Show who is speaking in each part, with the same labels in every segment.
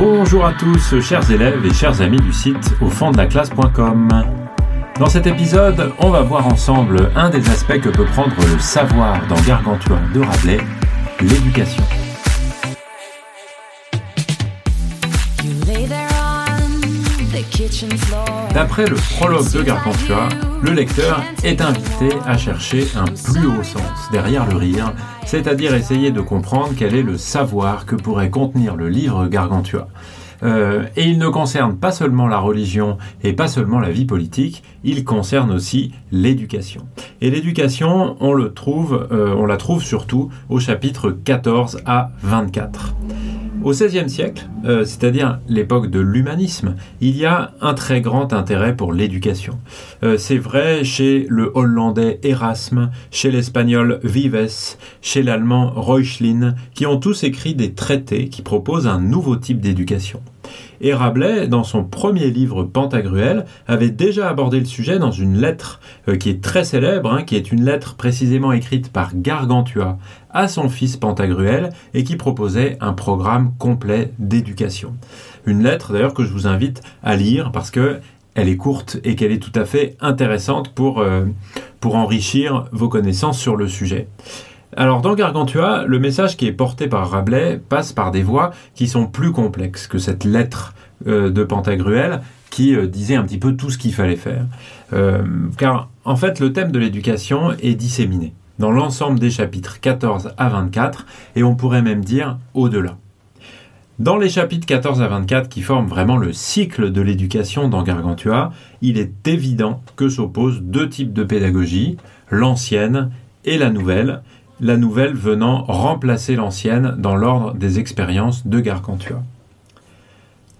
Speaker 1: Bonjour à tous, chers élèves et chers amis du site au fond de la classe.com. Dans cet épisode, on va voir ensemble un des aspects que peut prendre le savoir dans Gargantua de Rabelais, l'éducation. D'après le prologue de Gargantua, le lecteur est invité à chercher un plus haut sens derrière le rire, c'est-à-dire essayer de comprendre quel est le savoir que pourrait contenir le livre Gargantua. Euh, et il ne concerne pas seulement la religion et pas seulement la vie politique, il concerne aussi l'éducation. Et l'éducation, on euh, on la trouve surtout au chapitre 14 à 24. Au XVIe siècle, euh, c'est-à-dire l'époque de l'humanisme, il y a un très grand intérêt pour l'éducation. Euh, c'est vrai chez le hollandais Erasme, chez l'espagnol Vives, chez l'allemand Reuchlin, qui ont tous écrit des traités qui proposent un nouveau type d'éducation. Et Rabelais, dans son premier livre Pantagruel, avait déjà abordé le sujet dans une lettre euh, qui est très célèbre, hein, qui est une lettre précisément écrite par Gargantua à son fils Pantagruel et qui proposait un programme complet d'éducation. Une lettre d'ailleurs que je vous invite à lire parce que elle est courte et qu'elle est tout à fait intéressante pour, euh, pour enrichir vos connaissances sur le sujet. Alors dans Gargantua, le message qui est porté par Rabelais passe par des voies qui sont plus complexes que cette lettre euh, de Pantagruel qui euh, disait un petit peu tout ce qu'il fallait faire. Euh, car en fait le thème de l'éducation est disséminé dans l'ensemble des chapitres 14 à 24 et on pourrait même dire au-delà. Dans les chapitres 14 à 24 qui forment vraiment le cycle de l'éducation dans Gargantua, il est évident que s'opposent deux types de pédagogie, l'ancienne et la nouvelle, la nouvelle venant remplacer l'ancienne dans l'ordre des expériences de Gargantua.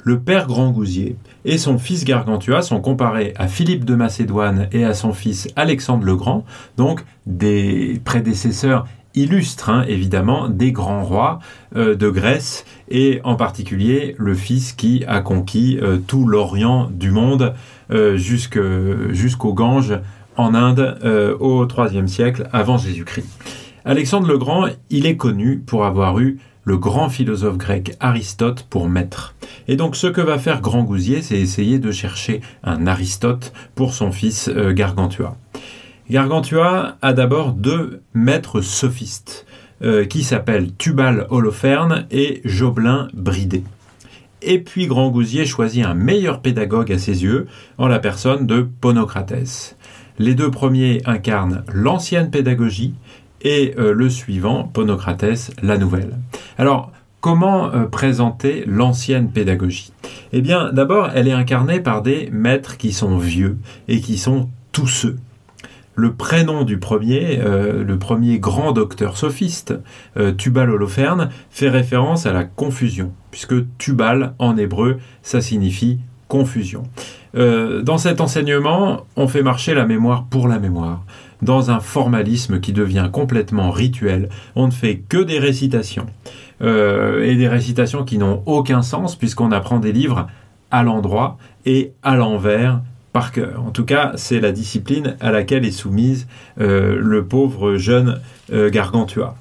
Speaker 1: Le père Grandgousier et son fils Gargantua sont comparés à Philippe de Macédoine et à son fils Alexandre le Grand, donc des prédécesseurs illustres hein, évidemment des grands rois euh, de Grèce et en particulier le fils qui a conquis euh, tout l'Orient du monde euh, jusqu'au Gange en Inde au IIIe siècle avant Jésus-Christ. Alexandre le Grand, il est connu pour avoir eu le grand philosophe grec Aristote pour maître. Et donc ce que va faire Grand Gousier, c'est essayer de chercher un Aristote pour son fils euh, Gargantua. Gargantua a d'abord deux maîtres sophistes, euh, qui s'appellent Tubal Holoferne et Jobelin Bridé. Et puis Grand Gousier choisit un meilleur pédagogue à ses yeux, en la personne de Ponocrates. Les deux premiers incarnent l'ancienne pédagogie, et euh, le suivant, Ponocrates, la nouvelle. Alors, comment euh, présenter l'ancienne pédagogie? Eh bien, d'abord, elle est incarnée par des maîtres qui sont vieux et qui sont tous ceux. Le prénom du premier, euh, le premier grand docteur sophiste, Tubal Holoferne, fait référence à la confusion, puisque Tubal, en hébreu, ça signifie confusion. dans cet enseignement, on fait marcher la mémoire pour la mémoire dans un formalisme qui devient complètement rituel. On ne fait que des récitations. Euh, et des récitations qui n'ont aucun sens puisqu'on apprend des livres à l'endroit et à l'envers par cœur. En tout cas, c'est la discipline à laquelle est soumise euh, le pauvre jeune euh, Gargantua.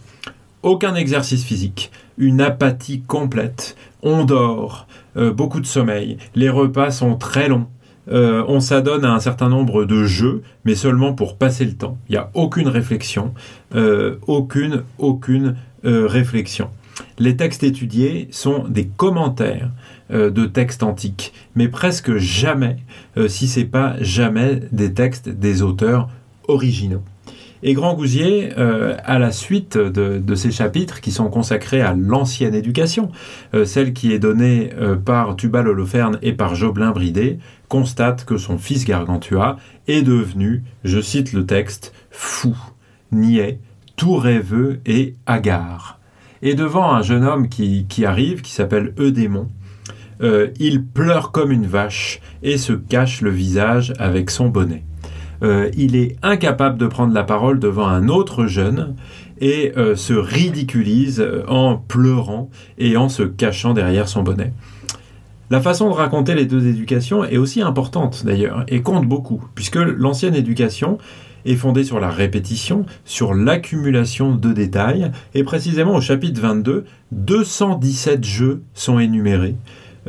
Speaker 1: Aucun exercice physique, une apathie complète, on dort, beaucoup de sommeil, les repas sont très longs, euh, on s'adonne à un certain nombre de jeux, mais seulement pour passer le temps. Il n'y a aucune réflexion, euh, aucune, aucune euh, réflexion. Les textes étudiés sont des commentaires de textes antiques, mais presque jamais, si c'est pas jamais, des textes des auteurs originaux. Et Grand Gousier, euh, à la suite de, ces chapitres qui sont consacrés à l'ancienne éducation, euh, celle qui est donnée euh, par Tubal Holoferne et par Jobelin Bridé, constate que son fils Gargantua est devenu, je cite le texte, fou, niais, tout rêveux et hagard. Et devant un jeune homme qui, qui arrive, qui s'appelle Eudémon, il pleure comme une vache et se cache le visage avec son bonnet. Euh, il est incapable de prendre la parole devant un autre jeune et euh, se ridiculise euh, en pleurant et en se cachant derrière son bonnet. La façon de raconter les deux éducations est aussi importante d'ailleurs et compte beaucoup, puisque l'ancienne éducation est fondée sur la répétition, sur l'accumulation de détails, et précisément au chapitre 22, 217 jeux sont énumérés.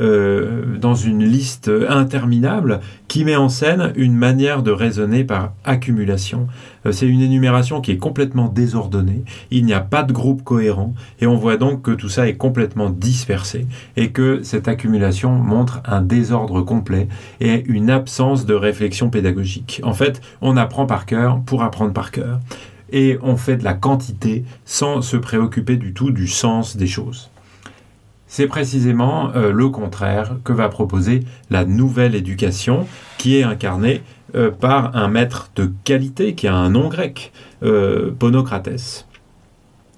Speaker 1: Euh, dans une liste interminable qui met en scène une manière de raisonner par accumulation. Euh, c'est une énumération qui est complètement désordonnée, il n'y a pas de groupe cohérent, et on voit donc que tout ça est complètement dispersé, et que cette accumulation montre un désordre complet et une absence de réflexion pédagogique. En fait, on apprend par cœur pour apprendre par cœur et on fait de la quantité sans se préoccuper du tout du sens des choses. C'est précisément euh, le contraire que va proposer la nouvelle éducation qui est incarnée euh, par un maître de qualité qui a un nom grec, euh, Ponocrates.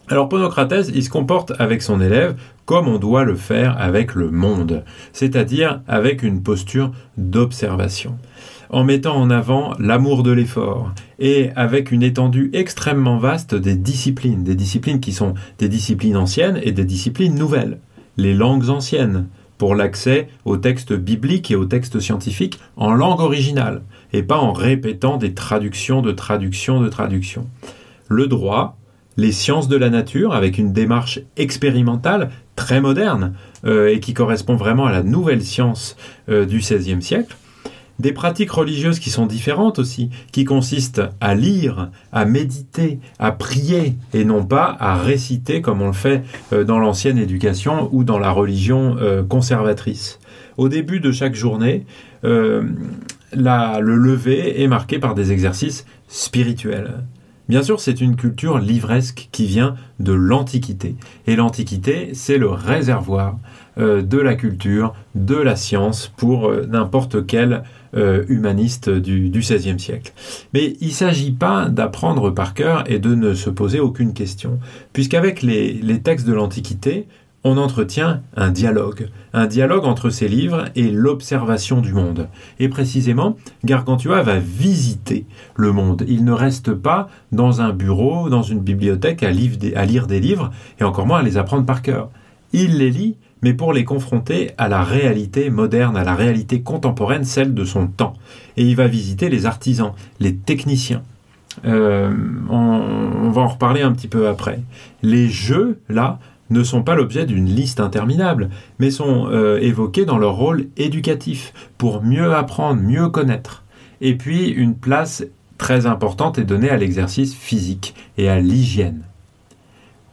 Speaker 1: Alors Ponocrates, il se comporte avec son élève comme on doit le faire avec le monde, c'est-à-dire avec une posture d'observation en mettant en avant l'amour de l'effort et avec une étendue extrêmement vaste des disciplines, des disciplines qui sont des disciplines anciennes et des disciplines nouvelles, les langues anciennes, pour l'accès aux textes bibliques et aux textes scientifiques en langue originale, et pas en répétant des traductions de traductions de traductions. Le droit, les sciences de la nature, avec une démarche expérimentale très moderne, euh, et qui correspond vraiment à la nouvelle science euh, du XVIe siècle, des pratiques religieuses qui sont différentes aussi, qui consistent à lire, à méditer, à prier, et non pas à réciter comme on le fait euh, dans l'ancienne éducation ou dans la religion euh, conservatrice. Au début de chaque journée, euh, le lever est marqué par des exercices spirituels. Bien sûr, c'est une culture livresque qui vient de l'Antiquité. Et l'Antiquité, c'est le réservoir de la culture, de la science pour n'importe quel euh, humaniste du, XVIe siècle. Mais il ne s'agit pas d'apprendre par cœur et de ne se poser aucune question, puisqu'avec les textes de l'Antiquité, on entretient un dialogue, un dialogue entre ces livres et l'observation du monde. Et précisément, Gargantua va visiter le monde. Il ne reste pas dans un bureau, dans une bibliothèque à, à lire des livres, et encore moins à les apprendre par cœur. Il les lit mais pour les confronter à la réalité moderne, à la réalité contemporaine, celle de son temps. Et il va visiter les artisans, les techniciens. Euh, on, va en reparler un petit peu après. Les jeux, là, ne sont pas l'objet d'une liste interminable, mais sont euh, évoqués dans leur rôle éducatif, pour mieux apprendre, mieux connaître. Et puis, une place très importante est donnée à l'exercice physique et à l'hygiène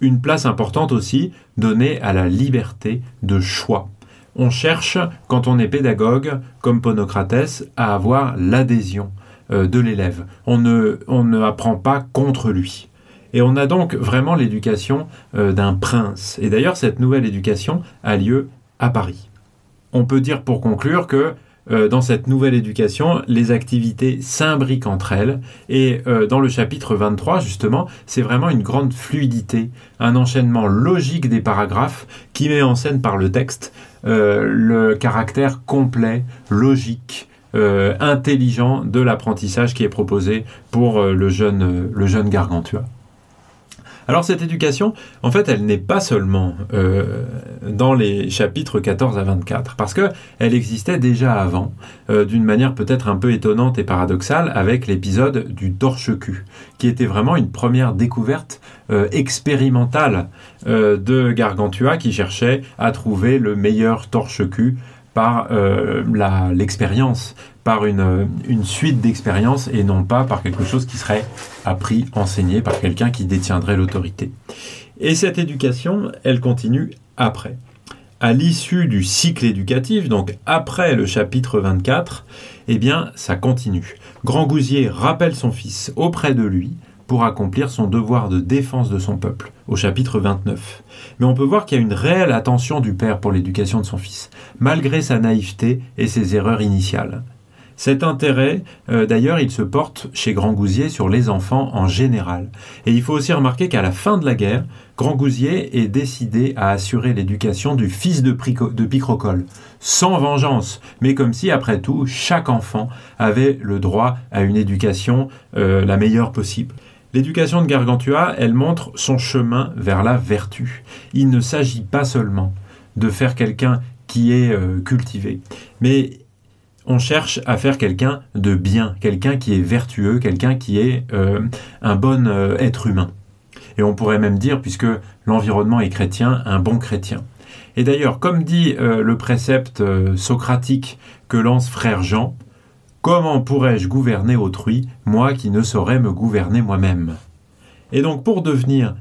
Speaker 1: une place importante aussi donnée à la liberté de choix. On cherche, quand on est pédagogue, comme Ponocrates, à avoir l'adhésion euh, de l'élève. On ne, on ne apprend pas contre lui. Et on a donc vraiment l'éducation euh, d'un prince. Et d'ailleurs, cette nouvelle éducation a lieu à Paris. On peut dire pour conclure que euh, dans cette nouvelle éducation, les activités s'imbriquent entre elles. Et euh, dans le chapitre 23, justement, c'est vraiment une grande fluidité, un enchaînement logique des paragraphes qui met en scène par le texte le caractère complet, logique, intelligent de l'apprentissage qui est proposé pour le jeune, le jeune Gargantua. Alors cette éducation, en fait, elle n'est pas seulement euh, dans les chapitres 14 à 24, parce que elle existait déjà avant, euh, d'une manière peut-être un peu étonnante et paradoxale, avec l'épisode du torche-cul, qui était vraiment une première découverte euh, expérimentale de Gargantua, qui cherchait à trouver le meilleur torche-cul par l'expérience, par une, une suite d'expériences et non pas par quelque chose qui serait appris, enseigné par quelqu'un qui détiendrait l'autorité. Et cette éducation, elle continue après. À l'issue du cycle éducatif, donc après le chapitre 24, eh bien, ça continue. Grand Gousier rappelle son fils auprès de lui pour accomplir son devoir de défense de son peuple, au chapitre 29. Mais on peut voir qu'il y a une réelle attention du père pour l'éducation de son fils, malgré sa naïveté et ses erreurs initiales. Cet intérêt, euh, d'ailleurs, il se porte chez Grand Gousier sur les enfants en général. Et il faut aussi remarquer qu'à la fin de la guerre, Grand Gousier est décidé à assurer l'éducation du fils de, Picrocole, sans vengeance, mais comme si, après tout, chaque enfant avait le droit à une éducation euh, la meilleure possible. L'éducation de Gargantua, elle montre son chemin vers la vertu. Il ne s'agit pas seulement de faire quelqu'un qui est euh, cultivé, mais on cherche à faire quelqu'un de bien, quelqu'un qui est vertueux, quelqu'un qui est euh, un bon euh, être humain. Et on pourrait même dire, puisque l'environnement est chrétien, un bon chrétien. Et d'ailleurs, comme dit le précepte socratique que lance frère Jean, Comment pourrais-je gouverner autrui, moi qui ne saurais me gouverner moi-même? Et donc pour devenir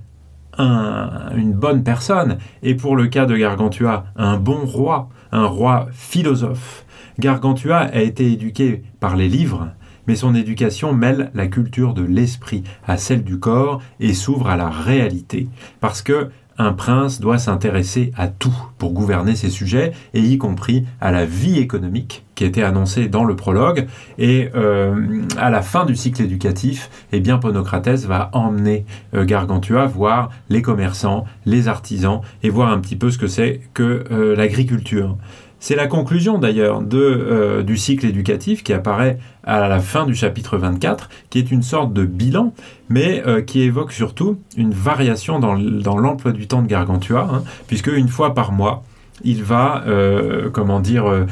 Speaker 1: une bonne personne, et pour le cas de Gargantua, un bon roi, un roi philosophe, Gargantua a été éduqué par les livres, mais son éducation mêle la culture de l'esprit à celle du corps et s'ouvre à la réalité. Parce que un prince doit s'intéresser à tout pour gouverner ses sujets, et y compris à la vie économique qui était annoncée dans le prologue. Et euh, à la fin du cycle éducatif, eh bien, Ponocrates va emmener euh, Gargantua voir les commerçants, les artisans, et voir un petit peu ce que c'est que euh, l'agriculture. C'est la conclusion d'ailleurs euh, du cycle éducatif qui apparaît à la fin du chapitre 24, qui est une sorte de bilan, mais euh, qui évoque surtout une variation dans, l'emploi du temps de Gargantua, hein, puisque une fois par mois, il va, euh, comment dire,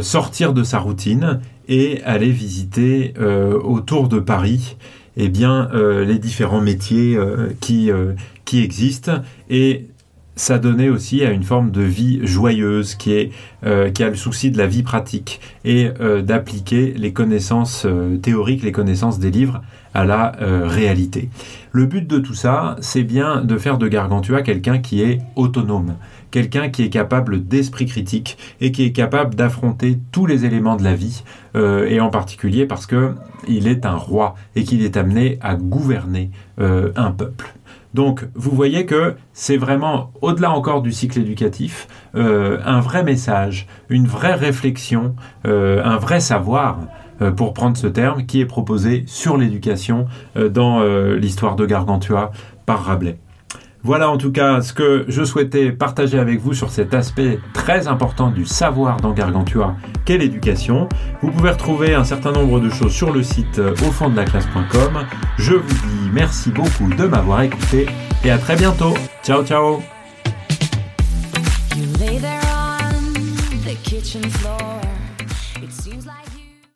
Speaker 1: sortir de sa routine et aller visiter autour de Paris eh bien, les différents métiers qui, qui existent et ça donnait aussi à une forme de vie joyeuse qui, est, euh, qui a le souci de la vie pratique et euh, d'appliquer les connaissances euh, théoriques, les connaissances des livres à la réalité. Le but de tout ça, c'est bien de faire de Gargantua quelqu'un qui est autonome, quelqu'un qui est capable d'esprit critique et qui est capable d'affronter tous les éléments de la vie, et en particulier parce que il est un roi et qu'il est amené à gouverner un peuple. Donc vous voyez que c'est vraiment, au-delà encore du cycle éducatif, euh, un vrai message, une vraie réflexion, euh, un vrai savoir, euh, pour prendre ce terme, qui est proposé sur l'éducation dans l'histoire de Gargantua par Rabelais. Voilà en tout cas ce que je souhaitais partager avec vous sur cet aspect très important du savoir dans Gargantua qu'est l'éducation. Vous pouvez retrouver un certain nombre de choses sur le site euh, au fond de la classe.com. Je vous dis merci beaucoup de m'avoir écouté et à très bientôt. Ciao ciao